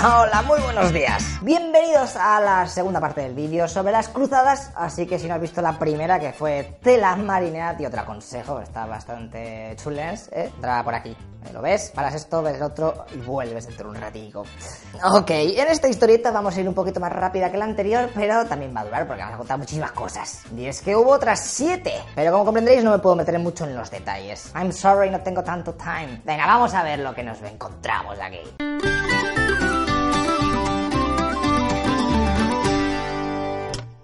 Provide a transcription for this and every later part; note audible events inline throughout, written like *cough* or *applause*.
Hola, muy buenos días. Bienvenidos a la segunda parte del vídeo sobre las cruzadas. Así que si no has visto la primera, que fue Tela Marinera, tío, te lo aconsejo. Está bastante chulens, ¿eh? Entra por aquí. ¿Lo ves? Paras esto, ves otro y vuelves dentro de un ratico. Ok, en esta historieta vamos a ir un poquito más rápida que la anterior, pero también va a durar porque vamos a contar muchísimas cosas. Y es que hubo otras siete, pero como comprenderéis no me puedo meter mucho en los detalles. I'm sorry, no tengo tanto time. Venga, vamos a ver lo que nos encontramos aquí.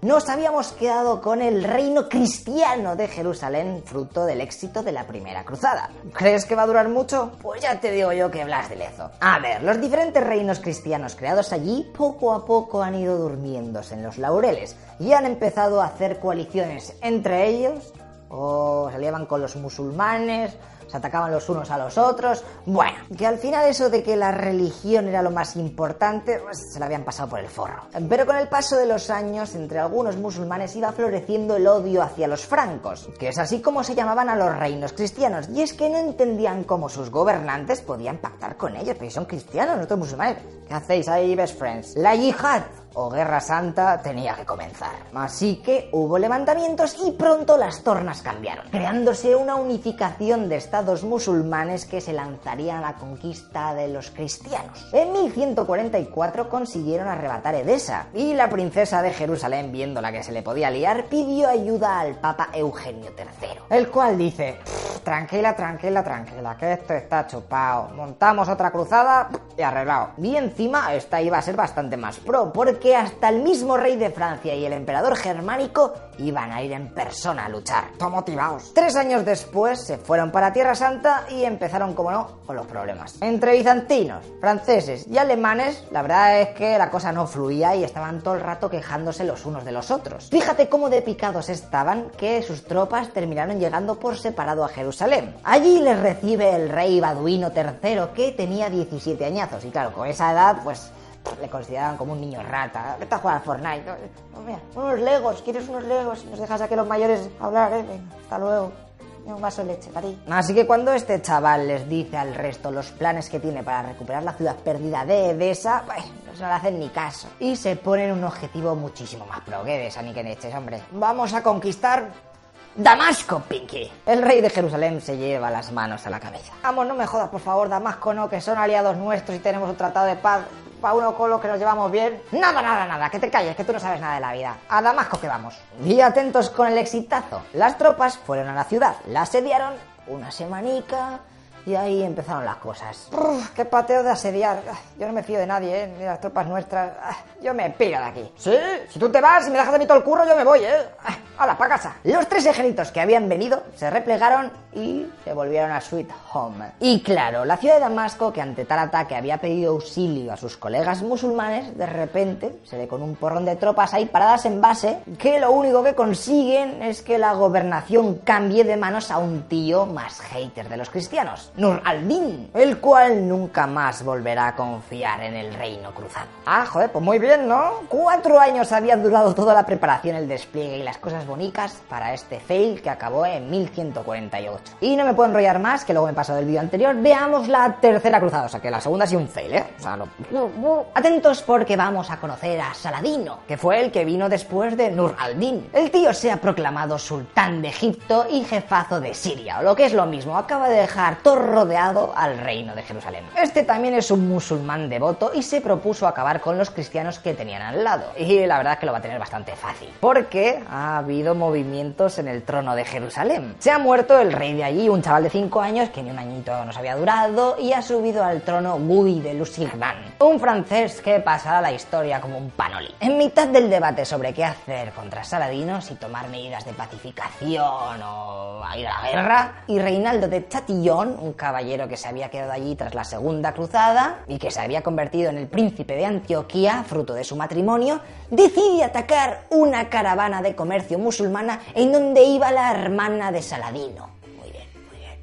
Nos habíamos quedado con el reino cristiano de Jerusalén, fruto del éxito de la primera cruzada. ¿Crees que va a durar mucho? Pues ya te digo yo que Blas de Lezo. A ver, los diferentes reinos cristianos creados allí poco a poco han ido durmiéndose en los laureles y han empezado a hacer coaliciones entre ellos o se aliaban con los musulmanes se atacaban los unos a los otros. Bueno, que al final eso de que la religión era lo más importante, pues se lo habían pasado por el forro. Pero con el paso de los años, entre algunos musulmanes iba floreciendo el odio hacia los francos, que es así como se llamaban a los reinos cristianos, y es que no entendían cómo sus gobernantes podían pactar con ellos, porque son cristianos, nosotros musulmanes. ¿Qué hacéis ahí, best friends? La yihad o Guerra Santa tenía que comenzar. Así que hubo levantamientos y pronto las tornas cambiaron, creándose una unificación de estados musulmanes que se lanzarían a la conquista de los cristianos. En 1144 consiguieron arrebatar Edesa y la princesa de Jerusalén, viendo la que se le podía liar, pidió ayuda al Papa Eugenio III, el cual dice, tranquila, tranquila, tranquila, que esto está chupado, montamos otra cruzada y arreglado. Y encima esta iba a ser bastante más pro, porque que hasta el mismo rey de Francia y el emperador germánico iban a ir en persona a luchar. Todo motivados. Tres años después se fueron para Tierra Santa y empezaron, como no, con los problemas. Entre bizantinos, franceses y alemanes, la verdad es que la cosa no fluía y estaban todo el rato quejándose los unos de los otros. Fíjate cómo de picados estaban que sus tropas terminaron llegando por separado a Jerusalén. Allí les recibe el rey Baduino III, que tenía 17 añazos. Y claro, con esa edad, pues le consideraban como un niño rata. Vete a jugar a Fortnite. mira, unos legos, ¿quieres unos legos? Nos dejas a que los mayores hablar, ¿eh? Hasta luego. Un vaso de leche para. Así que cuando este chaval les dice al resto los planes que tiene para recuperar la ciudad perdida de Edesa, pues no le hacen ni caso. Y se ponen un objetivo muchísimo más pro que Edesa, ni que leches, hombre. Vamos a conquistar Damasco, Pinky. El rey de Jerusalén se lleva las manos a la cabeza. Vamos, no me jodas, por favor, Damasco no, que son aliados nuestros y tenemos un tratado de paz para uno con los que nos llevamos bien. Nada, nada, nada, que te calles, que tú no sabes nada de la vida. A Damasco que vamos. Y atentos con el exitazo. Las tropas fueron a la ciudad, la asediaron una semanica y ahí empezaron las cosas. ¡Qué pateo de asediar! Yo no me fío de nadie, ¿eh? Ni las tropas nuestras. Yo me piro de aquí. Sí, si tú te vas y me dejas de mí todo el curro, yo me voy, ¿eh? ¡Hala, pa' casa! Los tres ejércitos que habían venido se replegaron y se volvieron a Sweet Home. Y claro, la ciudad de Damasco, que ante tal ataque había pedido auxilio a sus colegas musulmanes, de repente se ve con un porrón de tropas ahí paradas en base, que lo único que consiguen es que la gobernación cambie de manos a un tío más hater de los cristianos. Nur al-Din, el cual nunca más volverá a confiar en el reino cruzado. Ah, joder, pues muy bien, ¿no? Cuatro años había durado toda la preparación, el despliegue y las cosas bonitas para este fail que acabó en 1148. Y no me puedo enrollar más, que luego me paso del vídeo anterior. Veamos la tercera cruzada, o sea que la segunda ha sido un fail, ¿eh? O sea, no... Atentos porque vamos a conocer a Saladino, que fue el que vino después de Nur al-Din. El tío se ha proclamado sultán de Egipto y jefazo de Siria, o lo que es lo mismo, acaba de dejar todo rodeado al reino de Jerusalén. Este también es un musulmán devoto y se propuso acabar con los cristianos que tenían al lado. Y la verdad es que lo va a tener bastante fácil, porque ha habido movimientos en el trono de Jerusalén. Se ha muerto el rey de allí, un chaval de 5 años que ni un añito nos había durado, y ha subido al trono Guy de Lusignan, un francés que pasará la historia como un panoli. En mitad del debate sobre qué hacer contra Saladino, si tomar medidas de pacificación o ir a la guerra, y Reinaldo de Chatillon, un caballero que se había quedado allí tras la Segunda Cruzada y que se había convertido en el príncipe de Antioquía, fruto de su matrimonio, decide atacar una caravana de comercio musulmana en donde iba la hermana de Saladino.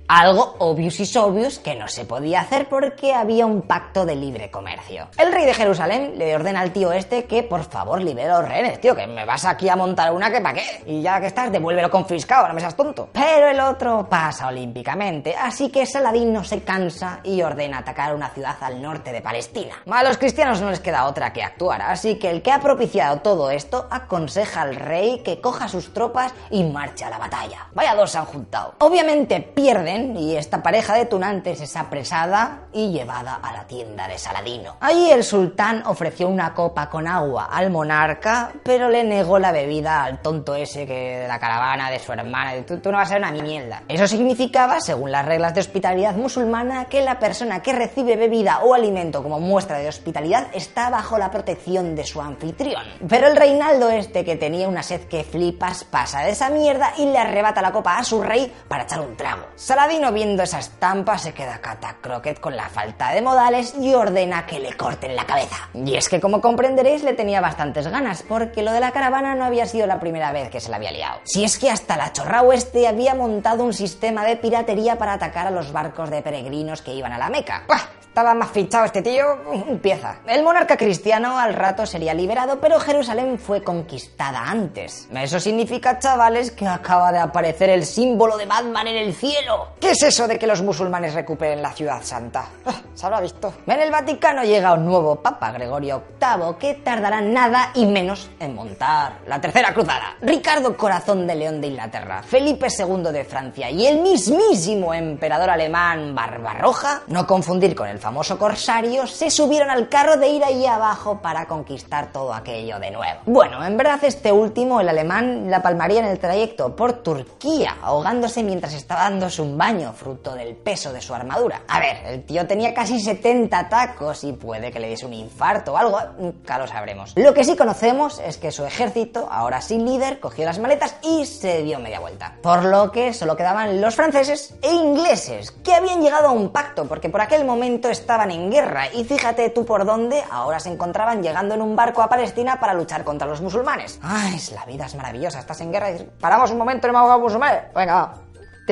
Algo obvious y obvious que no se podía hacer porque había un pacto de libre comercio. El rey de Jerusalén le ordena al tío este que por favor libere a los rehenes, tío, que me vas aquí a montar una que pa' qué. Y ya que estás, devuélvelo confiscado, no me seas tonto. Pero el otro pasa olímpicamente, así que Saladino se cansa y ordena atacar una ciudad al norte de Palestina. A los cristianos no les queda otra que actuar, así que el que ha propiciado todo esto aconseja al rey que coja sus tropas y marche a la batalla. Vaya dos se han juntado. Obviamente pierden y esta pareja de tunantes es apresada y llevada a la tienda de Saladino. Allí el sultán ofreció una copa con agua al monarca, pero le negó la bebida al tonto ese que de la caravana de su hermana. Tú, no vas a ser una mierda. Eso significaba, según las reglas de hospitalidad musulmana, que la persona que recibe bebida o alimento como muestra de hospitalidad está bajo la protección de su anfitrión. Pero el Reinaldo este, que tenía una sed que flipas, pasa de esa mierda y le arrebata la copa a su rey para echar un trago. Viendo esa estampa, se queda catacroquet con la falta de modales y ordena que le corten la cabeza. Y es que, como comprenderéis, le tenía bastantes ganas, porque lo de la caravana no había sido la primera vez que se la había liado. Si es que hasta la chorra oeste había montado un sistema de piratería para atacar a los barcos de peregrinos que iban a la Meca. Estaba más fichado este tío, empieza. El monarca cristiano al rato sería liberado, pero Jerusalén fue conquistada antes. Eso significa, chavales, que acaba de aparecer el símbolo de Batman en el cielo. ¿Qué es eso de que los musulmanes recuperen la ciudad santa? Ah, Se habrá visto. En el Vaticano llega un nuevo papa, Gregorio VIII, que tardará nada y menos en montar la tercera cruzada. Ricardo Corazón de León de Inglaterra, Felipe II de Francia y el mismísimo emperador alemán Barbarroja, no confundir con el famoso corsario, se subieron al carro de ir ahí abajo para conquistar todo aquello de nuevo. Bueno, en verdad este último, el alemán, la palmaría en el trayecto por Turquía, ahogándose mientras estaba dándose un baño, fruto del peso de su armadura. A ver, el tío tenía casi 70 tacos y puede que le diese un infarto o algo, nunca lo sabremos. Lo que sí conocemos es que su ejército, ahora sin líder, cogió las maletas y se dio media vuelta. Por lo que solo quedaban los franceses e ingleses, que habían llegado a un pacto, porque por aquel momento estaban en guerra y fíjate tú por dónde ahora se encontraban llegando en un barco a Palestina para luchar contra los musulmanes. Ay, la vida es maravillosa, estás en guerra y paramos un momento, no me musulmanes. Venga,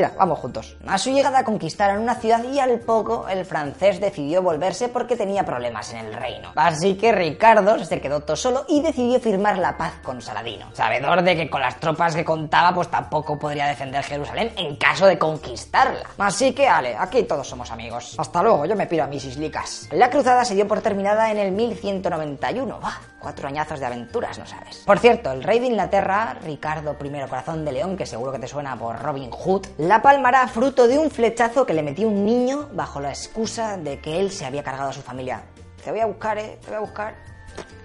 va. Tira, vamos juntos. A su llegada conquistaron una ciudad y al poco el francés decidió volverse porque tenía problemas en el reino. Así que Ricardo se quedó todo solo y decidió firmar la paz con Saladino. Sabedor de que con las tropas que contaba pues tampoco podría defender Jerusalén en caso de conquistarla. Así que, ale, aquí todos somos amigos. Hasta luego, yo me piro a mis islicas. La cruzada se dio por terminada en el 1191. ¡Bah! Cuatro añazos de aventuras, no sabes. Por cierto, el rey de Inglaterra, Ricardo I Corazón de León, que seguro que te suena por Robin Hood, la palmará fruto de un flechazo que le metió un niño bajo la excusa de que él se había cargado a su familia. Te voy a buscar, eh, te voy a buscar.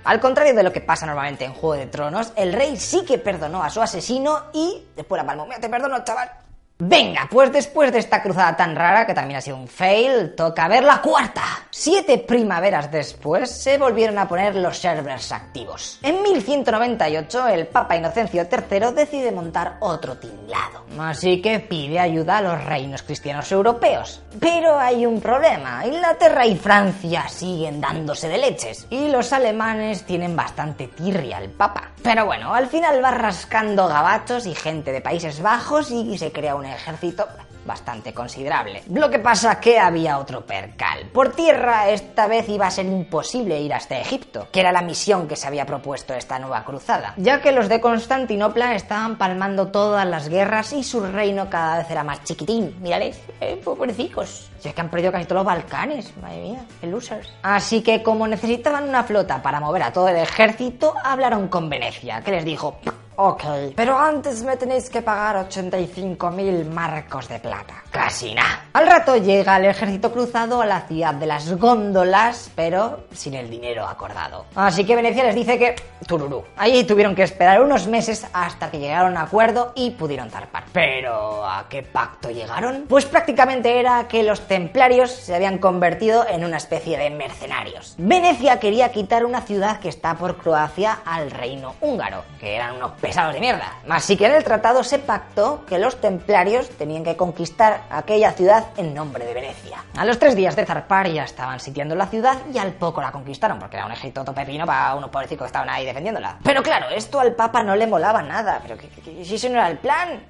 Al contrario de lo que pasa normalmente en Juego de Tronos, el rey sí que perdonó a su asesino y después la palmó. Mira, te perdono, chaval. Venga, pues después de esta cruzada tan rara, que también ha sido un fail, toca ver la cuarta. Siete primaveras después se volvieron a poner los servers activos. En 1198, el Papa Inocencio III decide montar otro tinglado. Así que pide ayuda a los reinos cristianos europeos. Pero hay un problema. Inglaterra y Francia siguen dándose de leches. Y los alemanes tienen bastante tirria al Papa. Pero bueno, al final va rascando gabachos y gente de Países Bajos y se crea un ejército bastante considerable. Lo que pasa que había otro percal. Por tierra esta vez iba a ser imposible ir hasta Egipto, que era la misión que se había propuesto esta nueva cruzada, ya que los de Constantinopla estaban palmando todas las guerras y su reino cada vez era más chiquitín. Mírales, eh, pobrecicos. Si es que han perdido casi todos los Balcanes, madre mía, qué losers. Así que como necesitaban una flota para mover a todo el ejército, hablaron con Venecia, que les dijo, Ok, pero antes me tenéis que pagar 85.000 marcos de plata. Casi nada. Al rato llega el ejército cruzado a la ciudad de las góndolas, pero sin el dinero acordado. Así que Venecia les dice que tururú. Allí tuvieron que esperar unos meses hasta que llegaron a acuerdo y pudieron zarpar. Pero ¿a qué pacto llegaron? Pues prácticamente era que los templarios se habían convertido en una especie de mercenarios. Venecia quería quitar una ciudad que está por Croacia al reino húngaro, que eran unos pesados de mierda. Así que en el tratado se pactó que los templarios tenían que conquistar aquella ciudad en nombre de Venecia. A los tres días de zarpar ya estaban sitiando la ciudad y al poco la conquistaron, porque era un ejército pepino para unos pobrecitos que estaban ahí defendiéndola. Pero claro, esto al Papa no le molaba nada. Pero si ese no era el plan.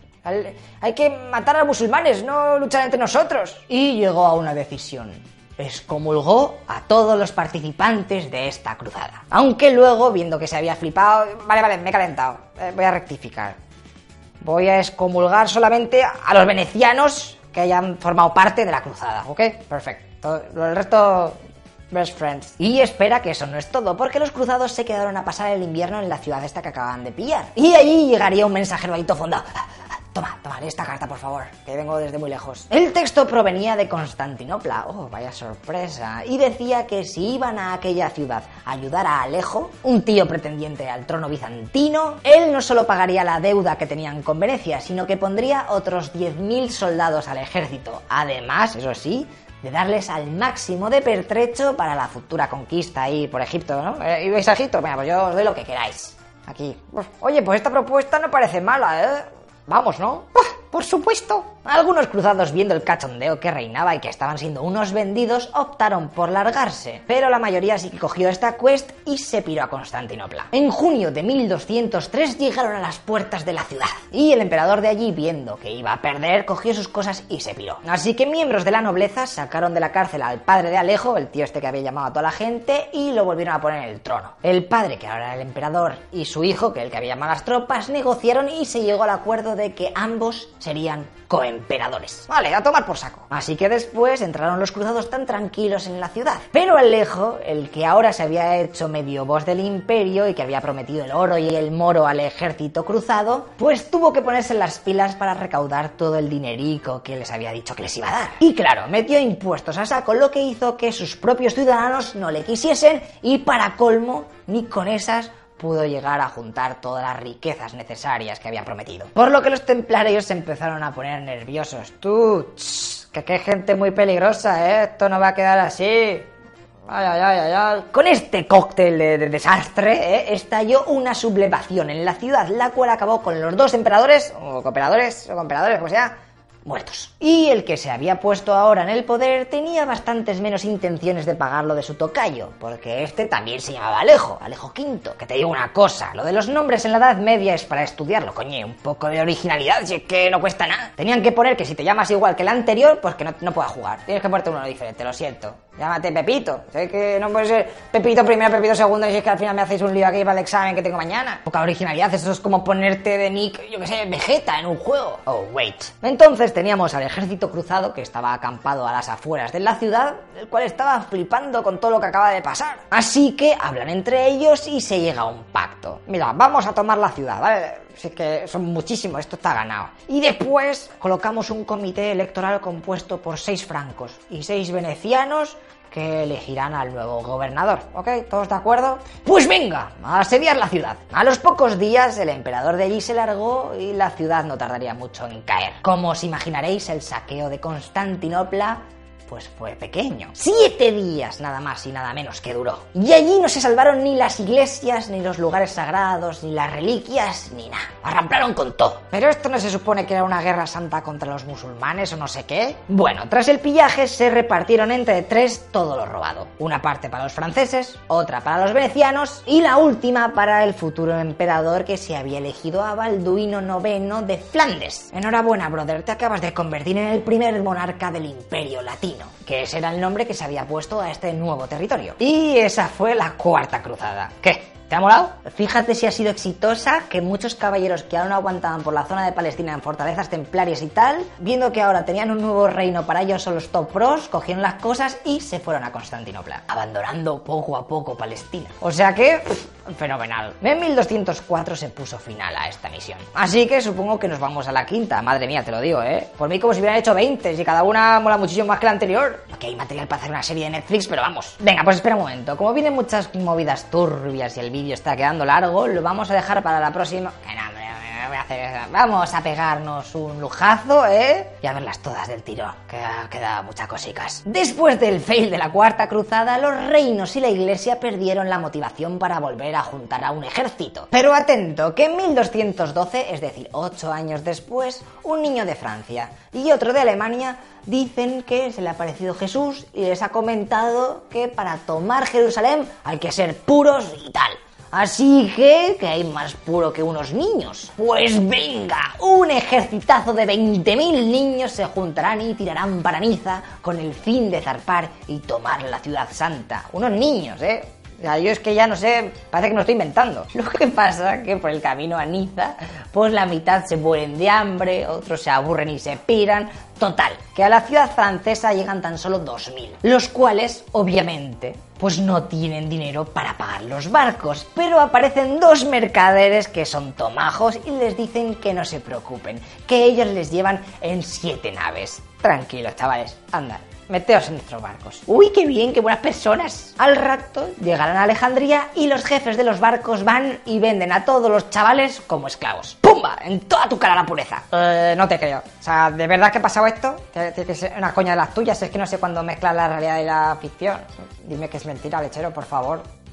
hay que matar a los musulmanes, no luchar entre nosotros. Y llegó a una decisión excomulgó a todos los participantes de esta cruzada. Aunque luego, viendo que se había flipado, vale, vale, me he calentado, eh, voy a rectificar. Voy a excomulgar solamente a los venecianos que hayan formado parte de la cruzada, ¿ok? Perfecto. El resto, best friends. Y espera que eso no es todo, porque los cruzados se quedaron a pasar el invierno en la ciudad esta que acaban de pillar. Y allí llegaría un mensajero ahí fondado. Toma, toma, esta carta, por favor, que vengo desde muy lejos. El texto provenía de Constantinopla, oh, vaya sorpresa, y decía que si iban a aquella ciudad a ayudar a Alejo, un tío pretendiente al trono bizantino, él no solo pagaría la deuda que tenían con Venecia, sino que pondría otros 10.000 soldados al ejército. Además, eso sí, de darles al máximo de pertrecho para la futura conquista ahí por Egipto, ¿no? ¿Y veis a Egipto? Bueno, pues yo os doy lo que queráis. Aquí. Oye, pues esta propuesta no parece mala, ¿eh? Vamos, ¿no? Por supuesto. Algunos cruzados viendo el cachondeo que reinaba y que estaban siendo unos vendidos optaron por largarse, pero la mayoría sí que cogió esta quest y se piró a Constantinopla. En junio de 1203 llegaron a las puertas de la ciudad y el emperador de allí viendo que iba a perder cogió sus cosas y se piró. Así que miembros de la nobleza sacaron de la cárcel al padre de Alejo, el tío este que había llamado a toda la gente, y lo volvieron a poner en el trono. El padre, que ahora era el emperador, y su hijo, que el que había llamado a las tropas, negociaron y se llegó al acuerdo de que ambos serían coemperadores. Vale, a tomar por saco. Así que después entraron los cruzados tan tranquilos en la ciudad. Pero Alejo, el que ahora se había hecho medio voz del imperio y que había prometido el oro y el moro al ejército cruzado, pues tuvo que ponerse las pilas para recaudar todo el dinerico que les había dicho que les iba a dar. Y claro, metió impuestos a saco, lo que hizo que sus propios ciudadanos no le quisiesen y para colmo, ni con esas pudo llegar a juntar todas las riquezas necesarias que había prometido. Por lo que los templarios se empezaron a poner nerviosos. Tú, que qué gente muy peligrosa, ¿eh? Esto no va a quedar así. Ay, ay, ay, Con este cóctel de, desastre ¿eh? estalló una sublevación en la ciudad, la cual acabó con los dos emperadores, o cooperadores, o emperadores, como sea, muertos. Y el que se había puesto ahora en el poder tenía bastantes menos intenciones de pagarlo de su tocayo, porque este también se llamaba Alejo, Alejo V. Que te digo una cosa, lo de los nombres en la Edad Media es para estudiarlo, coño, un poco de originalidad, si es que no cuesta nada. Tenían que poner que si te llamas igual que el anterior, pues que no, no puedas jugar. Tienes que ponerte uno diferente, lo siento. Llámate Pepito. Sé que no puede ser Pepito primero, Pepito segundo, y si es que al final me hacéis un lío aquí para el examen que tengo mañana. Poca originalidad, eso es como ponerte de nick, yo que sé, Vegeta en un juego. Oh, wait. Entonces teníamos al ejército cruzado que estaba acampado a las afueras de la ciudad, el cual estaba flipando con todo lo que acaba de pasar. Así que hablan entre ellos y se llega a un pacto. Mira, vamos a tomar la ciudad, ¿vale? Es que son muchísimos, esto está ganado. Y después colocamos un comité electoral compuesto por seis francos y seis venecianos que elegirán al nuevo gobernador. ¿Ok? ¿Todos de acuerdo? Pues venga, a asediar la ciudad. A los pocos días el emperador de allí se largó y la ciudad no tardaría mucho en caer. Como os imaginaréis, el saqueo de Constantinopla pues fue pequeño. Siete días nada más y nada menos que duró. Y allí no se salvaron ni las iglesias, ni los lugares sagrados, ni las reliquias, ni nada. Arramplaron con todo. Pero esto no se supone que era una guerra santa contra los musulmanes o no sé qué. Bueno, tras el pillaje se repartieron entre tres todo lo robado. Una parte para los franceses, otra para los venecianos y la última para el futuro emperador que se había elegido a Balduino IX de Flandes. Enhorabuena, brother, te acabas de convertir en el primer monarca del imperio latino. camino. Que ese era el nombre que se había puesto a este nuevo territorio. Y esa fue la cuarta cruzada. ¿Qué? ¿Te ha molado? Fíjate si ha sido exitosa que muchos caballeros que aún aguantaban por la zona de Palestina en fortalezas templarias y tal, viendo que ahora tenían un nuevo reino para ellos son los top pros, cogieron las cosas y se fueron a Constantinopla, abandonando poco a poco Palestina. O sea que, fenomenal. En 1204 se puso final a esta misión. Así que supongo que nos vamos a la quinta. Madre mía, te lo digo, ¿eh? Por mí como si hubieran hecho 20, y cada una mola muchísimo más que la anterior. Aquí hay material para hacer una serie de Netflix, pero vamos. Venga, pues espera un momento. Como vienen muchas movidas turbias y el vídeo está quedando largo, lo vamos a dejar para la próxima... Que Vamos a pegarnos un lujazo, ¿eh? Y a verlas todas del tiro, que queda muchas cosicas. Después del fail de la Cuarta Cruzada, los reinos y la Iglesia perdieron la motivación para volver a juntar a un ejército. Pero atento, que en 1212, es decir, ocho años después, un niño de Francia y otro de Alemania dicen que se le ha aparecido Jesús y les ha comentado que para tomar Jerusalén hay que ser puros y tal. Así que, que hay más puro que unos niños. Pues venga, un ejercitazo de 20.000 niños se juntarán y tirarán para Niza con el fin de zarpar y tomar la ciudad santa. Unos niños, ¿eh? Yo es que ya no sé, parece que me lo estoy inventando. *laughs* Lo que pasa es que por el camino a Niza, pues la mitad se mueren de hambre, otros se aburren y se piran. Total, que a la ciudad francesa llegan tan solo 2.000, los cuales, obviamente, pues no tienen dinero para pagar los barcos, pero aparecen dos mercaderes que son tomajos y les dicen que no se preocupen, que ellos les llevan en siete naves. Tranquilos, chavales, anda, meteos en nuestros barcos. Uy, qué bien, qué buenas personas. Al rato llegarán a Alejandría y los jefes de los barcos van y venden a todos los chavales como esclavos. ¡Pumba! En toda tu cara la pureza. Eh, no te creo. O sea, ¿de verdad que ha pasado esto? Tiene que ser una coña de las tuyas. Es que no sé cuándo mezclas la realidad y la ficción. Dime que es mentira, lechero, por favor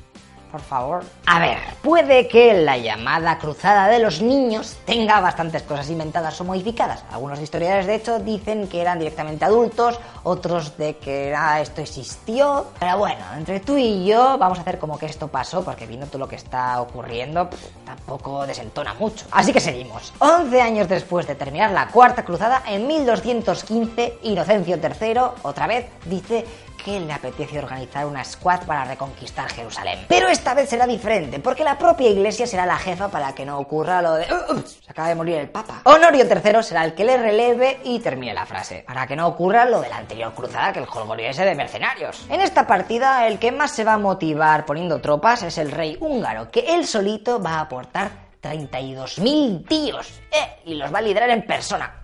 por favor. A ver, puede que la llamada cruzada de los niños tenga bastantes cosas inventadas o modificadas. Algunos historiadores, de hecho, dicen que eran directamente adultos, otros de que esto existió. Pero bueno, entre tú y yo vamos a hacer como que esto pasó, porque viendo todo lo que está ocurriendo, tampoco desentona mucho. Así que seguimos. 11 años después de terminar la cuarta cruzada, en 1215, Inocencio III, otra vez, dice que le apetece organizar una squad para reconquistar Jerusalén. Pero esta vez será diferente, porque la propia iglesia será la jefa para que no ocurra lo de... se acaba de morir el Papa. Honorio III será el que le releve y termine la frase, para que no ocurra lo de la anterior cruzada que el jolgorio ese de mercenarios. En esta partida, el que más se va a motivar poniendo tropas es el rey húngaro, que él solito va a aportar 32.000 tíos, eh, y los va a liderar en persona,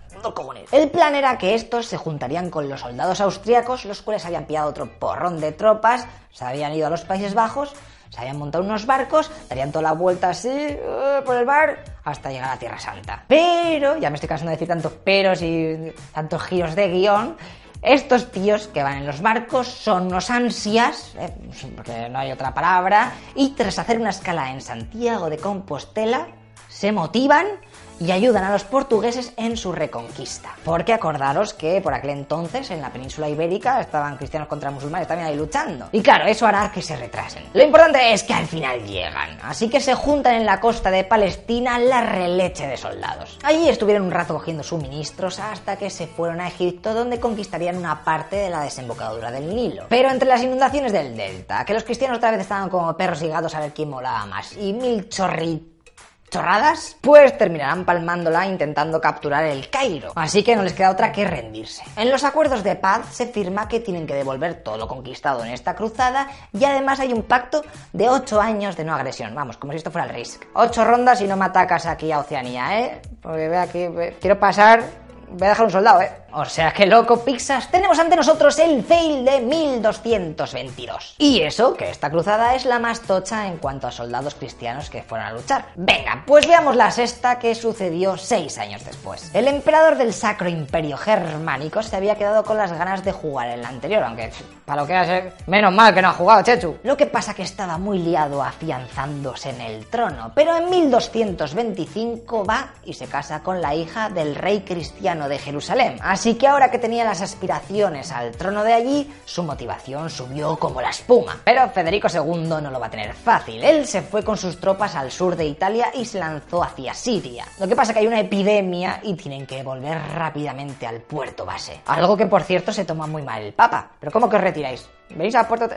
el plan era que estos se juntarían con los soldados austriacos, los cuales habían pillado otro porrón de tropas, se habían ido a los Países Bajos, se habían montado unos barcos, darían toda la vuelta así uh, por el bar hasta llegar a Tierra Santa. Pero, ya me estoy cansando de decir tantos peros y tantos giros de guion, estos tíos que van en los barcos son unos ansias, eh, porque no hay otra palabra, y tras hacer una escala en Santiago de Compostela, se motivan y ayudan a los portugueses en su reconquista. Porque acordaros que por aquel entonces en la península ibérica estaban cristianos contra musulmanes también ahí luchando. Y claro, eso hará que se retrasen. Lo importante es que al final llegan. Así que se juntan en la costa de Palestina la releche de soldados. Allí estuvieron un rato cogiendo suministros hasta que se fueron a Egipto donde conquistarían una parte de la desembocadura del Nilo. Pero entre las inundaciones del delta, que los cristianos otra vez estaban como perros y gatos a ver quién molaba más, y mil chorritos chorradas, pues terminarán palmándola intentando capturar el Cairo. Así que no les queda otra que rendirse. En los acuerdos de paz se firma que tienen que devolver todo lo conquistado en esta cruzada y además hay un pacto de 8 años de no agresión. Vamos, como si esto fuera el Risk. 8 rondas y no me atacas aquí a Oceanía, ¿eh? Porque vea que quiero pasar Voy a dejar un soldado, ¿eh? O sea que loco, Pixas, tenemos ante nosotros el fail de 1222. Y eso, que esta cruzada es la más tocha en cuanto a soldados cristianos que fueron a luchar. Venga, pues veamos la sexta que sucedió seis años después. El emperador del Sacro Imperio Germánico se había quedado con las ganas de jugar en la anterior, aunque para lo que ser, menos mal que no ha jugado, Chechu. Lo que pasa que estaba muy liado afianzándose en el trono, pero en 1225 va y se casa con la hija del rey cristiano de Jerusalén. Así que ahora que tenía las aspiraciones al trono de allí, su motivación subió como la espuma. Pero Federico II no lo va a tener fácil. Él se fue con sus tropas al sur de Italia y se lanzó hacia Siria. Lo que pasa es que hay una epidemia y tienen que volver rápidamente al puerto base. Algo que por cierto se toma muy mal el Papa. ¿Pero cómo que os retiráis? ¿Venís al puerto?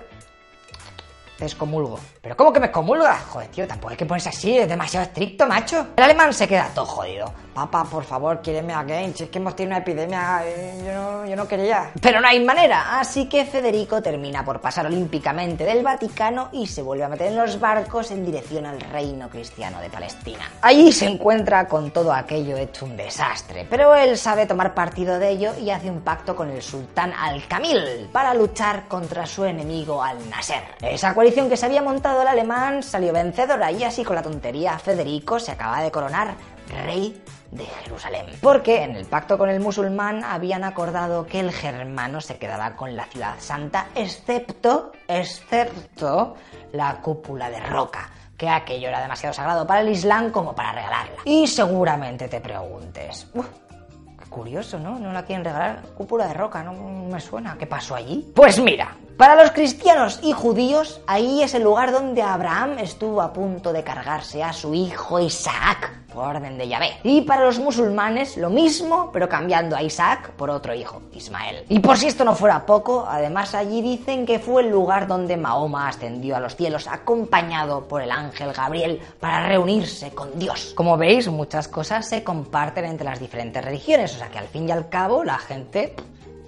Te excomulgo. ¿Pero cómo que me excomulga? Joder, tío, tampoco hay que ponerse así, es demasiado estricto, macho. El alemán se queda todo jodido. Papá, por favor, quiéreme a Si es que hemos tenido una epidemia, eh, yo no, yo no quería. Pero no hay manera, así que Federico termina por pasar olímpicamente del Vaticano y se vuelve a meter en los barcos en dirección al reino cristiano de Palestina. Allí se encuentra con todo aquello hecho un desastre, pero él sabe tomar partido de ello y hace un pacto con el sultán Al-Kamil para luchar contra su enemigo Al-Nasser. Esa coalición que se había montado el alemán salió vencedora y así con la tontería Federico se acaba de coronar rey de Jerusalén. Porque en el pacto con el musulmán habían acordado que el germano se quedaba con la ciudad santa, excepto, excepto la cúpula de roca que aquello era demasiado sagrado para el Islam como para regalarla. Y seguramente te preguntes, qué curioso, ¿no? No la quieren regalar. Cúpula de roca, no me suena. ¿Qué pasó allí? Pues mira, para los cristianos y judíos, ahí es el lugar donde Abraham estuvo a punto de cargarse a su hijo Isaac por orden de Yahvé. Y para los musulmanes lo mismo, pero cambiando a Isaac por otro hijo, Ismael. Y por si esto no fuera poco, además allí dicen que fue el lugar donde Mahoma ascendió a los cielos acompañado por el ángel Gabriel para reunirse con Dios. Como veis, muchas cosas se comparten entre las diferentes religiones, o sea que al fin y al cabo la gente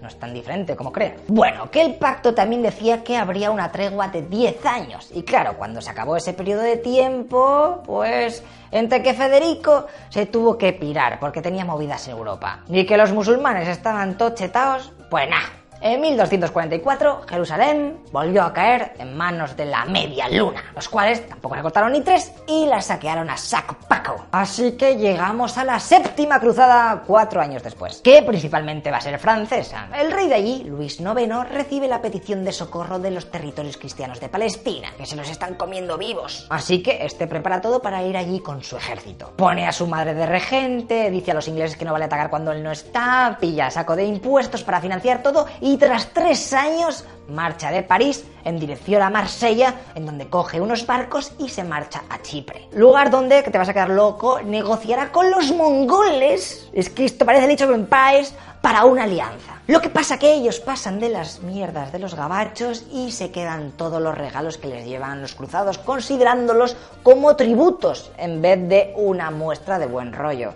no es tan diferente como creen. Bueno, que el pacto también decía que habría una tregua de 10 años. Y claro, cuando se acabó ese periodo de tiempo, pues entre que Federico se tuvo que pirar porque tenía movidas en Europa. Y que los musulmanes estaban tochetados, pues nada en 1244, Jerusalén volvió a caer en manos de la media luna, los cuales tampoco le cortaron ni tres y la saquearon a saco paco. Así que llegamos a la séptima cruzada cuatro años después, que principalmente va a ser francesa. El rey de allí, Luis IX, recibe la petición de socorro de los territorios cristianos de Palestina, que se los están comiendo vivos. Así que este prepara todo para ir allí con su ejército. Pone a su madre de regente, dice a los ingleses que no vale atacar cuando él no está, pilla saco de impuestos para financiar todo y y tras tres años marcha de París en dirección a Marsella, en donde coge unos barcos y se marcha a Chipre. Lugar donde, que te vas a quedar loco, negociará con los mongoles. Es que esto parece el hecho de Empires para una alianza. Lo que pasa que ellos pasan de las mierdas de los gabachos y se quedan todos los regalos que les llevan los cruzados, considerándolos como tributos en vez de una muestra de buen rollo.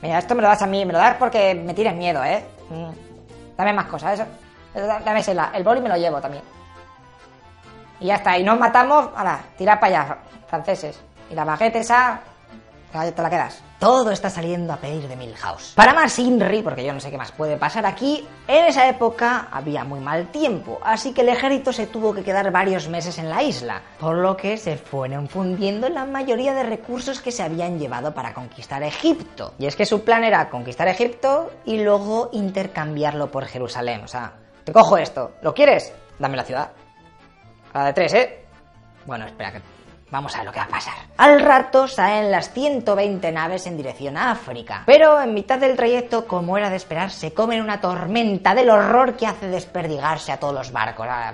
Mira, esto me lo das a mí, me lo das porque me tienes miedo, ¿eh? Mm. Dame más cosas, eso. Dame el boli me lo llevo también. Y ya está, y nos matamos, ahora, tira para allá, franceses. Y la baguette esa, te la quedas. Todo está saliendo a pedir de Milhouse. Para más Inri, porque yo no sé qué más puede pasar aquí, en esa época había muy mal tiempo, así que el ejército se tuvo que quedar varios meses en la isla, por lo que se fueron fundiendo la mayoría de recursos que se habían llevado para conquistar Egipto. Y es que su plan era conquistar Egipto y luego intercambiarlo por Jerusalén. O sea, te cojo esto, ¿lo quieres? Dame la ciudad. A la de tres, ¿eh? Bueno, espera que Vamos a ver lo que va a pasar. Al rato salen las 120 naves en dirección a África, pero en mitad del trayecto, como era de esperar, se comen una tormenta del horror que hace desperdigarse a todos los barcos. Ah,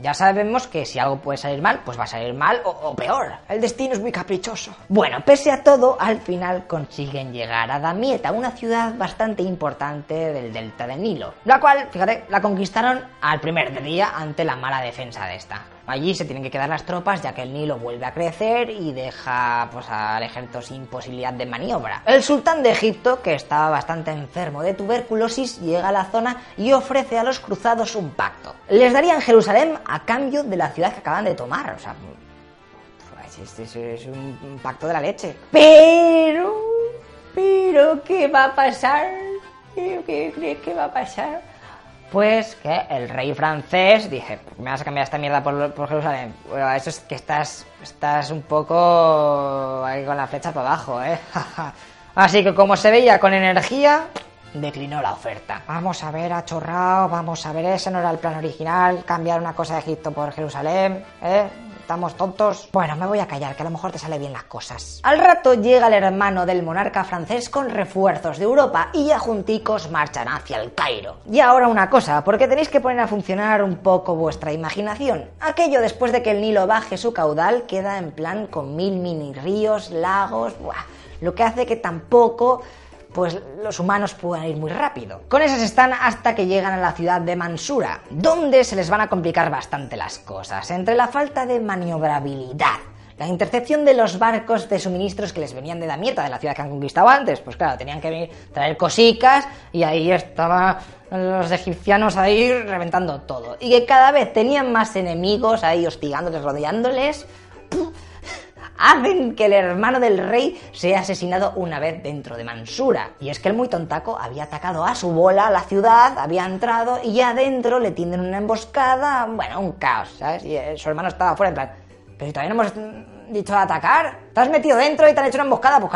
ya sabemos que si algo puede salir mal, pues va a salir mal o, peor. El destino es muy caprichoso. Bueno, pese a todo, al final consiguen llegar a Damieta, una ciudad bastante importante del delta del Nilo, la cual, fíjate, la conquistaron al primer día ante la mala defensa de esta. Allí se tienen que quedar las tropas ya que el Nilo vuelve a crecer y deja pues, al ejército sin posibilidad de maniobra. El sultán de Egipto, que estaba bastante enfermo de tuberculosis, llega a la zona y ofrece a los cruzados un pacto. Les darían Jerusalén a cambio de la ciudad que acaban de tomar. O sea, este es un pacto de la leche. Pero, pero, ¿qué va a pasar? ¿Qué crees que va a pasar? Pues que el rey francés dije, me vas a cambiar esta mierda por, Jerusalén. Bueno, eso es que estás, estás un poco con la flecha para abajo, ¿eh? *laughs* Así que como se veía con energía, declinó la oferta. Vamos a ver, ha chorrado, vamos a ver, ese no era el plan original, cambiar una cosa de Egipto por Jerusalén, ¿eh? Estamos tontos. Bueno, me voy a callar, que a lo mejor te sale bien las cosas. Al rato llega el hermano del monarca francés con refuerzos de Europa y ya junticos marchan hacia el Cairo. Y ahora una cosa, porque tenéis que poner a funcionar un poco vuestra imaginación. Aquello después de que el Nilo baje su caudal queda en plan con mil mini ríos, lagos, buah, lo que hace que tampoco pues los humanos puedan ir muy rápido. Con esas están hasta que llegan a la ciudad de Mansura, donde se les van a complicar bastante las cosas, entre la falta de maniobrabilidad, la intercepción de los barcos de suministros que les venían de Damieta, de la ciudad que han conquistado antes, pues claro, tenían que venir, traer cosicas y ahí estaban los egipcianos ahí reventando todo. Y que cada vez tenían más enemigos ahí hostigándoles, rodeándoles hacen que el hermano del rey sea asesinado una vez dentro de Mansura. Y es que el muy tontaco había atacado a su bola la ciudad, había entrado y ya adentro le tienden una emboscada, bueno, un caos, ¿sabes? Y eh, su hermano estaba fuera en plan, pero si todavía no hemos dicho atacar, te has metido dentro y te han hecho una emboscada, pues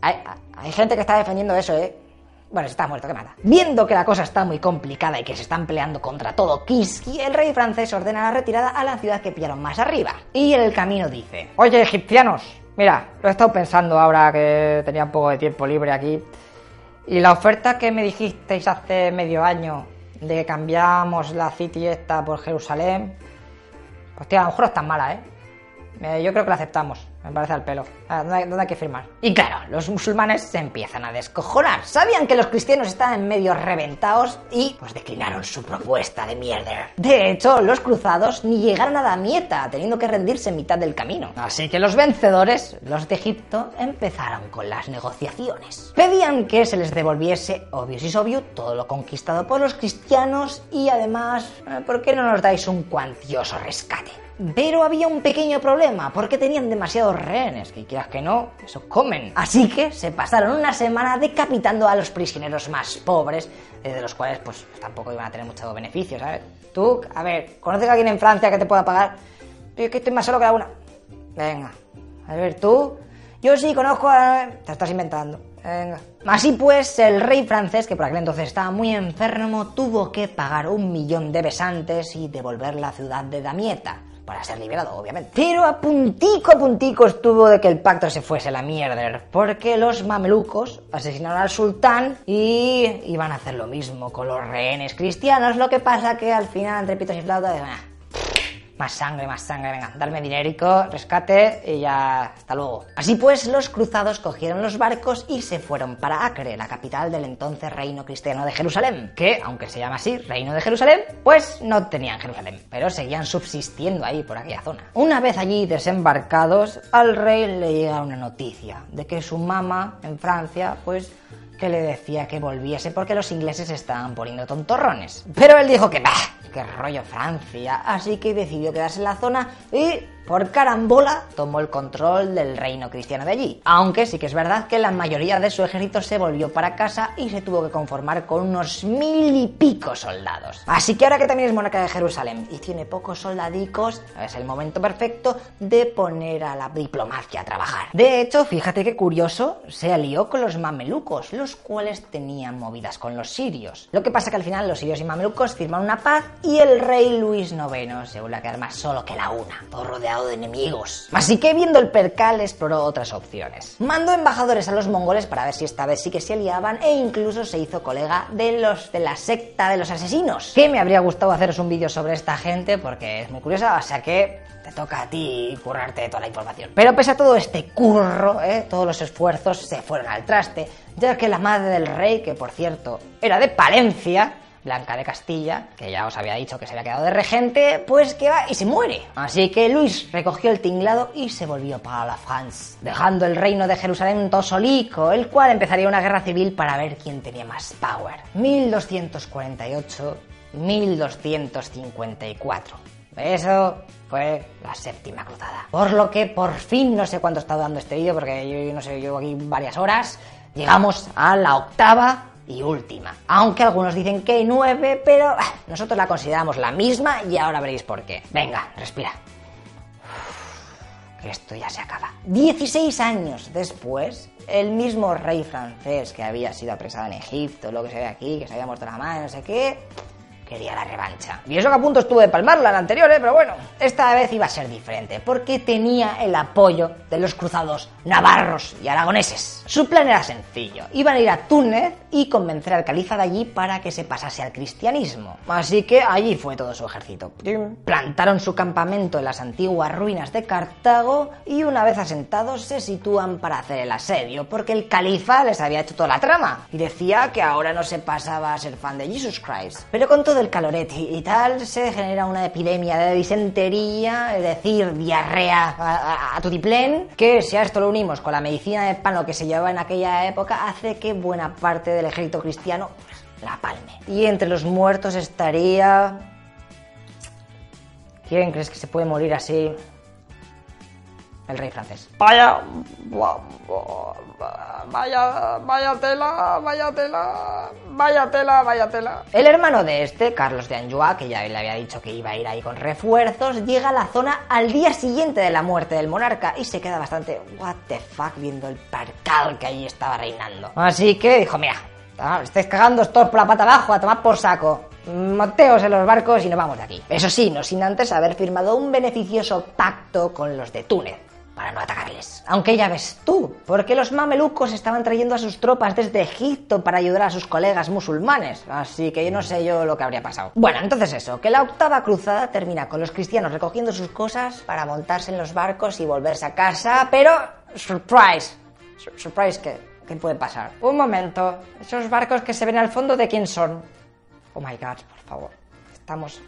Hay, hay gente que está defendiendo eso, ¿eh? Bueno, está muerto, ¿qué mata? Viendo que la cosa está muy complicada y que se están peleando contra todo Kiski, el rey francés ordena la retirada a la ciudad que pillaron más arriba. Y en el camino dice: Oye, egipcianos, mira, lo he estado pensando ahora que tenía un poco de tiempo libre aquí. Y la oferta que me dijisteis hace medio año de que cambiamos la City esta por Jerusalén, pues tío, a lo mejor no es tan mala, ¿eh? ¿eh? Yo creo que la aceptamos. Me parece al pelo. Ah, ¿dónde, hay que firmar? Y claro, los musulmanes se empiezan a descojonar. Sabían que los cristianos estaban medio reventados y pues declinaron su propuesta de mierda. De hecho, los cruzados ni llegaron a Damieta, teniendo que rendirse en mitad del camino. Así que los vencedores, los de Egipto, empezaron con las negociaciones. Pedían que se les devolviese, obvio y obvio, todo lo conquistado por los cristianos y además, eh, ¿por qué no nos dais un cuantioso rescate? Pero había un pequeño problema, porque tenían demasiados rehenes, que quieras que no, eso comen. Así que se pasaron una semana decapitando a los prisioneros más pobres, de los cuales pues tampoco iban a tener mucho beneficio, ¿sabes? Tú, a ver, ¿conoces a alguien en Francia que te pueda pagar? Es que estoy más solo que la una. Venga, a ver, tú. Yo sí conozco a... Te estás inventando. Venga. Así pues, el rey francés, que por aquel entonces estaba muy enfermo, tuvo que pagar un millón de besantes y devolver la ciudad de Damieta para ser liberado, obviamente. Pero a puntico a puntico estuvo de que el pacto se fuese la mierda, porque los mamelucos asesinaron al sultán y iban a hacer lo mismo con los rehenes cristianos, lo que pasa que al final, entre pitos y flautas, más sangre, más sangre, venga, darme dinérico, rescate y ya hasta luego. Así pues, los cruzados cogieron los barcos y se fueron para Acre, la capital del entonces reino cristiano de Jerusalén, que, aunque se llama así, reino de Jerusalén, pues no tenían Jerusalén, pero seguían subsistiendo ahí por aquella zona. Una vez allí desembarcados, al rey le llega una noticia de que su mamá en Francia, pues que le decía que volviese porque los ingleses estaban poniendo tontorrones. Pero él dijo que bah, qué rollo Francia, así que decidió quedarse en la zona y por carambola tomó el control del reino cristiano de allí. Aunque sí que es verdad que la mayoría de su ejército se volvió para casa y se tuvo que conformar con unos mil y pico soldados. Así que ahora que también es monarca de Jerusalén y tiene pocos soldadicos, es el momento perfecto de poner a la diplomacia a trabajar. De hecho, fíjate qué curioso, se alió con los mamelucos, los cuales tenían movidas con los sirios. Lo que pasa que al final los sirios y mamelucos firman una paz y el rey Luis IX se vuelve a quedar más solo que la una, rodeado de enemigos. Así que viendo el percal exploró otras opciones. Mandó embajadores a los mongoles para ver si esta vez sí que se aliaban e incluso se hizo colega de los de la secta de los asesinos. Que me habría gustado haceros un vídeo sobre esta gente porque es muy curiosa, o sea que te toca a ti currarte toda la información. Pero pese a todo este curro, ¿eh? todos los esfuerzos se fueron al traste, ya que la madre del rey, que por cierto era de Palencia, Blanca de Castilla, que ya os había dicho que se había quedado de regente, pues que va y se muere. Así que Luis recogió el tinglado y se volvió para la France, dejando el reino de Jerusalén tosolico, el cual empezaría una guerra civil para ver quién tenía más power. 1248, 1254. Eso fue la séptima cruzada. Por lo que por fin, no sé cuánto estado dando este vídeo, porque yo no sé, llevo aquí varias horas, llegamos a la octava y última. Aunque algunos dicen que hay nueve, pero ah, nosotros la consideramos la misma y ahora veréis por qué. Venga, respira. esto ya se acaba. 16 años después, el mismo rey francés que había sido apresado en Egipto, lo que se ve aquí, que se había muerto la mano, no sé qué, quería la revancha. Y eso que a punto estuve de palmarla en la anterior, ¿eh? pero bueno, esta vez iba a ser diferente, porque tenía el apoyo de los cruzados navarros y aragoneses. Su plan era sencillo, iban a ir a Túnez y convencer al califa de allí para que se pasase al cristianismo. Así que allí fue todo su ejército. Plantaron su campamento en las antiguas ruinas de Cartago y una vez asentados se sitúan para hacer el asedio, porque el califa les había hecho toda la trama y decía que ahora no se pasaba a ser fan de Jesus Christ. Pero con todo el calorete y tal se genera una epidemia de disentería, es decir, diarrea a, a, tutiplén, que si a esto lo unimos con la medicina de pano que se llevaba en aquella época, hace que buena parte del ejército cristiano pues, la palme. Y entre los muertos estaría... ¿Quién crees que se puede morir así? El rey francés. Vaya, vaya, vaya tela, vaya tela, vaya tela, vaya tela. El hermano de este, Carlos de Anjou, que ya le había dicho que iba a ir ahí con refuerzos, llega a la zona al día siguiente de la muerte del monarca y se queda bastante what the fuck viendo el percal que ahí estaba reinando. Así que dijo, mira, estáis cagando todos por la pata abajo a tomar por saco. Monteos en los barcos y nos vamos de aquí. Eso sí, no sin antes haber firmado un beneficioso pacto con los de Túnez para no atacarles. Aunque ya ves tú, porque los mamelucos estaban trayendo a sus tropas desde Egipto para ayudar a sus colegas musulmanes, así que yo no sé yo lo que habría pasado. Bueno, entonces eso, que la octava cruzada termina con los cristianos recogiendo sus cosas para montarse en los barcos y volverse a casa, pero surprise, surprise ¿qué? ¿Qué puede pasar? Un momento, esos barcos que se ven al fondo, ¿de quién son? Oh my god, por favor, estamos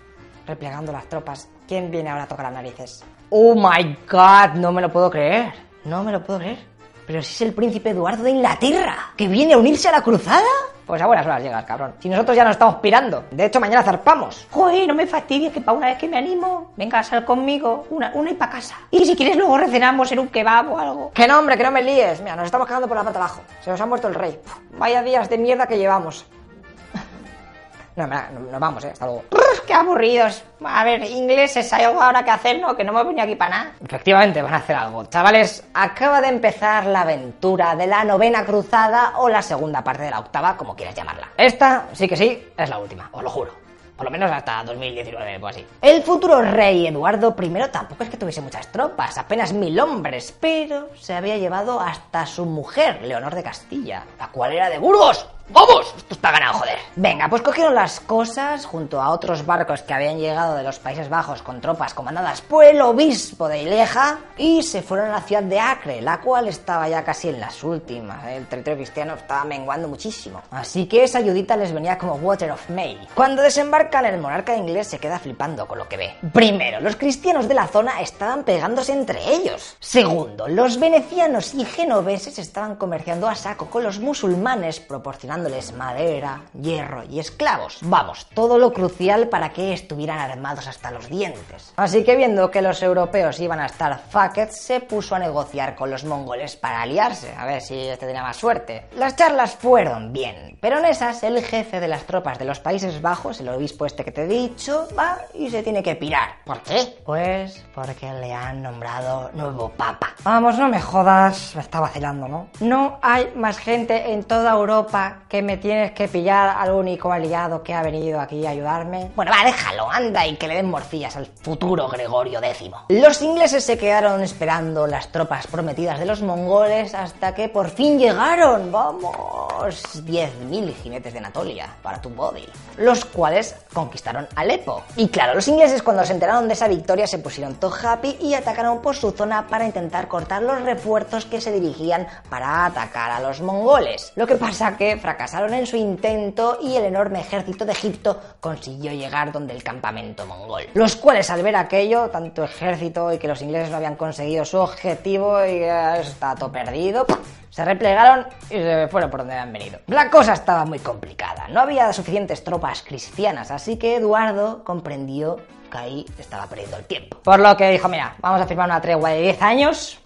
replegando las tropas. ¿Quién viene ahora a tocar las narices? Oh my god, no me lo puedo creer. No me lo puedo creer. Pero si es el príncipe Eduardo de Inglaterra, que viene a unirse a la cruzada. Pues a buenas horas llegas, cabrón. Si nosotros ya nos estamos pirando. De hecho, mañana zarpamos. Joder, no me fastidies que para una vez que me animo, venga a sal conmigo, una, una y para casa. Y si quieres luego recenamos en un kebab o algo. Que no, hombre, que no me líes. Mira, nos estamos cagando por la pata abajo. Se nos ha muerto el rey. Vaya días de mierda que llevamos. No, no, nos vamos, eh. Hasta luego. ¡Qué aburridos! A ver, ingleses, ¿hay algo ahora que hacer, no? Que no me venido aquí para nada. Efectivamente, van a hacer algo. Chavales, acaba de empezar la aventura de la novena cruzada o la segunda parte de la octava, como quieras llamarla. Esta, sí que sí, es la última, os lo juro. Por lo menos hasta 2019 o así. El futuro rey Eduardo I tampoco es que tuviese muchas tropas, apenas mil hombres, pero se había llevado hasta su mujer, Leonor de Castilla, la cual era de Burgos. ¡Vamos! Esto está ganado, joder. Venga, pues cogieron las cosas junto a otros barcos que habían llegado de los Países Bajos con tropas comandadas por el obispo de Ileja y se fueron a la ciudad de Acre, la cual estaba ya casi en las últimas. El territorio cristiano estaba menguando muchísimo. Así que esa ayudita les venía como Water of May. Cuando desembarcan, el monarca inglés se queda flipando con lo que ve. Primero, los cristianos de la zona estaban pegándose entre ellos. Segundo, los venecianos y genoveses estaban comerciando a saco con los musulmanes, proporcionando dándoles madera, hierro y esclavos. Vamos, todo lo crucial para que estuvieran armados hasta los dientes. Así que viendo que los europeos iban a estar fucked, se puso a negociar con los mongoles para aliarse, a ver si este tenía más suerte. Las charlas fueron bien, pero en esas el jefe de las tropas de los Países Bajos, el obispo este que te he dicho, va y se tiene que pirar. ¿Por qué? Pues porque le han nombrado nuevo papa. Vamos, no me jodas, me está vacilando, ¿no? No hay más gente en toda Europa que me tienes que pillar al único aliado que ha venido aquí a ayudarme. Bueno, va, déjalo, anda y que le den morcillas al futuro Gregorio X. Los ingleses se quedaron esperando las tropas prometidas de los mongoles hasta que por fin llegaron, vamos, 10.000 jinetes de Anatolia para tu body, los cuales conquistaron Alepo. Y claro, los ingleses cuando se enteraron de esa victoria se pusieron todo happy y atacaron por su zona para intentar cortar los refuerzos que se dirigían para atacar a los mongoles. Lo que pasa que fracasaron en su intento y el enorme ejército de Egipto consiguió llegar donde el campamento mongol. Los cuales al ver aquello, tanto ejército y que los ingleses no habían conseguido su objetivo y que está todo perdido, se replegaron y se fueron por donde habían venido. La cosa estaba muy complicada, no había suficientes tropas cristianas, así que Eduardo comprendió que ahí estaba perdiendo el tiempo. Por lo que dijo, mira, vamos a firmar una tregua de 10 años.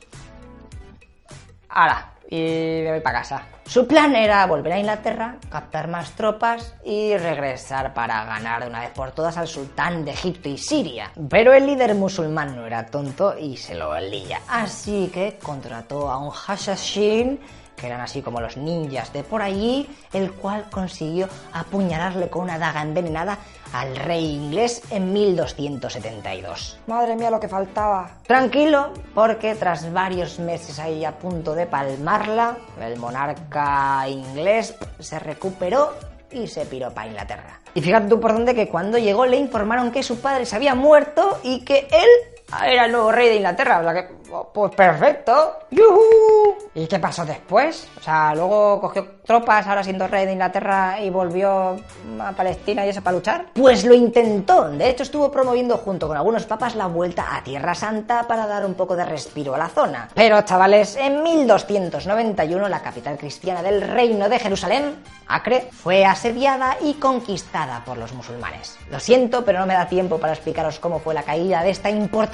Ahora, y me voy para casa. Su plan era volver a Inglaterra, captar más tropas y regresar para ganar de una vez por todas al sultán de Egipto y Siria. Pero el líder musulmán no era tonto y se lo lía. Así que contrató a un Hashashin que eran así como los ninjas de por allí, el cual consiguió apuñalarle con una daga envenenada al rey inglés en 1272. Madre mía, lo que faltaba. Tranquilo, porque tras varios meses ahí a punto de palmarla, el monarca inglés se recuperó y se piró para Inglaterra. Y fíjate tú por dónde que cuando llegó le informaron que su padre se había muerto y que él era el nuevo rey de Inglaterra. O sea que, pues perfecto. ¡Yuhu! ¿Y qué pasó después? O sea, luego cogió tropas, ahora siendo rey de Inglaterra, y volvió a Palestina y eso para luchar. Pues lo intentó. De hecho, estuvo promoviendo junto con algunos papas la vuelta a Tierra Santa para dar un poco de respiro a la zona. Pero, chavales, en 1291 la capital cristiana del reino de Jerusalén, Acre, fue asediada y conquistada por los musulmanes. Lo siento, pero no me da tiempo para explicaros cómo fue la caída de esta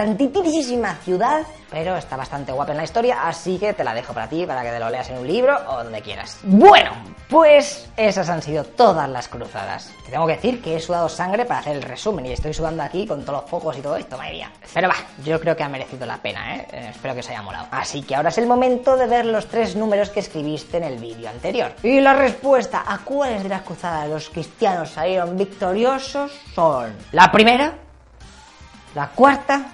importantísima ciudad, pero está bastante guapa en la historia, así que te la dejo para ti, para que te lo leas en un libro o donde quieras. Bueno, pues esas han sido todas las cruzadas. Te tengo que decir que he sudado sangre para hacer el resumen y estoy sudando aquí con todos los focos y todo esto, madre mía. Pero va, yo creo que ha merecido la pena, ¿eh? Eh, espero que os haya molado. Así que ahora es el momento de ver los tres números que escribiste en el vídeo anterior. Y la respuesta a cuáles de las cruzadas los cristianos salieron victoriosos son la primera, la cuarta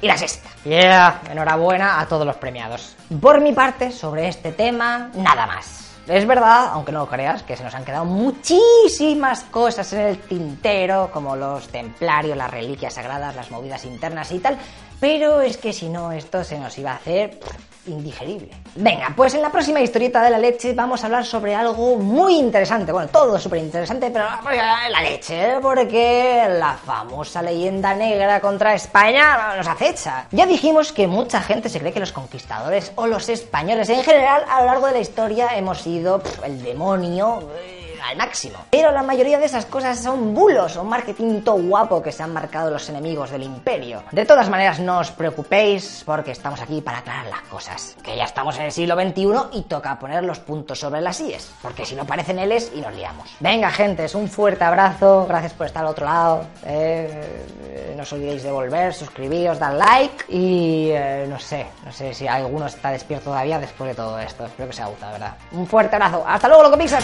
y la sexta. Yeah, enhorabuena a todos los premiados. Por mi parte, sobre este tema, nada más. Es verdad, aunque no lo creas, que se nos han quedado muchísimas cosas en el tintero, como los templarios, las reliquias sagradas, las movidas internas y tal, pero es que si no, esto se nos iba a hacer indigerible. Venga, pues en la próxima historieta de la leche vamos a hablar sobre algo muy interesante. Bueno, todo es súper interesante, pero la leche, ¿eh? porque la famosa leyenda negra contra España nos acecha. Ya dijimos que mucha gente se cree que los conquistadores o los españoles en general a lo largo de la historia hemos sido el demonio. Al máximo. Pero la mayoría de esas cosas son bulos o marketing todo guapo que se han marcado los enemigos del imperio. De todas maneras, no os preocupéis porque estamos aquí para aclarar las cosas. Que ya estamos en el siglo XXI y toca poner los puntos sobre las IES. Porque si no parecen L's y nos liamos. Venga, gentes, un fuerte abrazo. Gracias por estar al otro lado. Eh, no os olvidéis de volver, suscribiros, dar like y eh, no sé, no sé si alguno está despierto todavía después de todo esto. Espero que os haya gustado, ¿verdad? Un fuerte abrazo. Hasta luego, loco Pixar.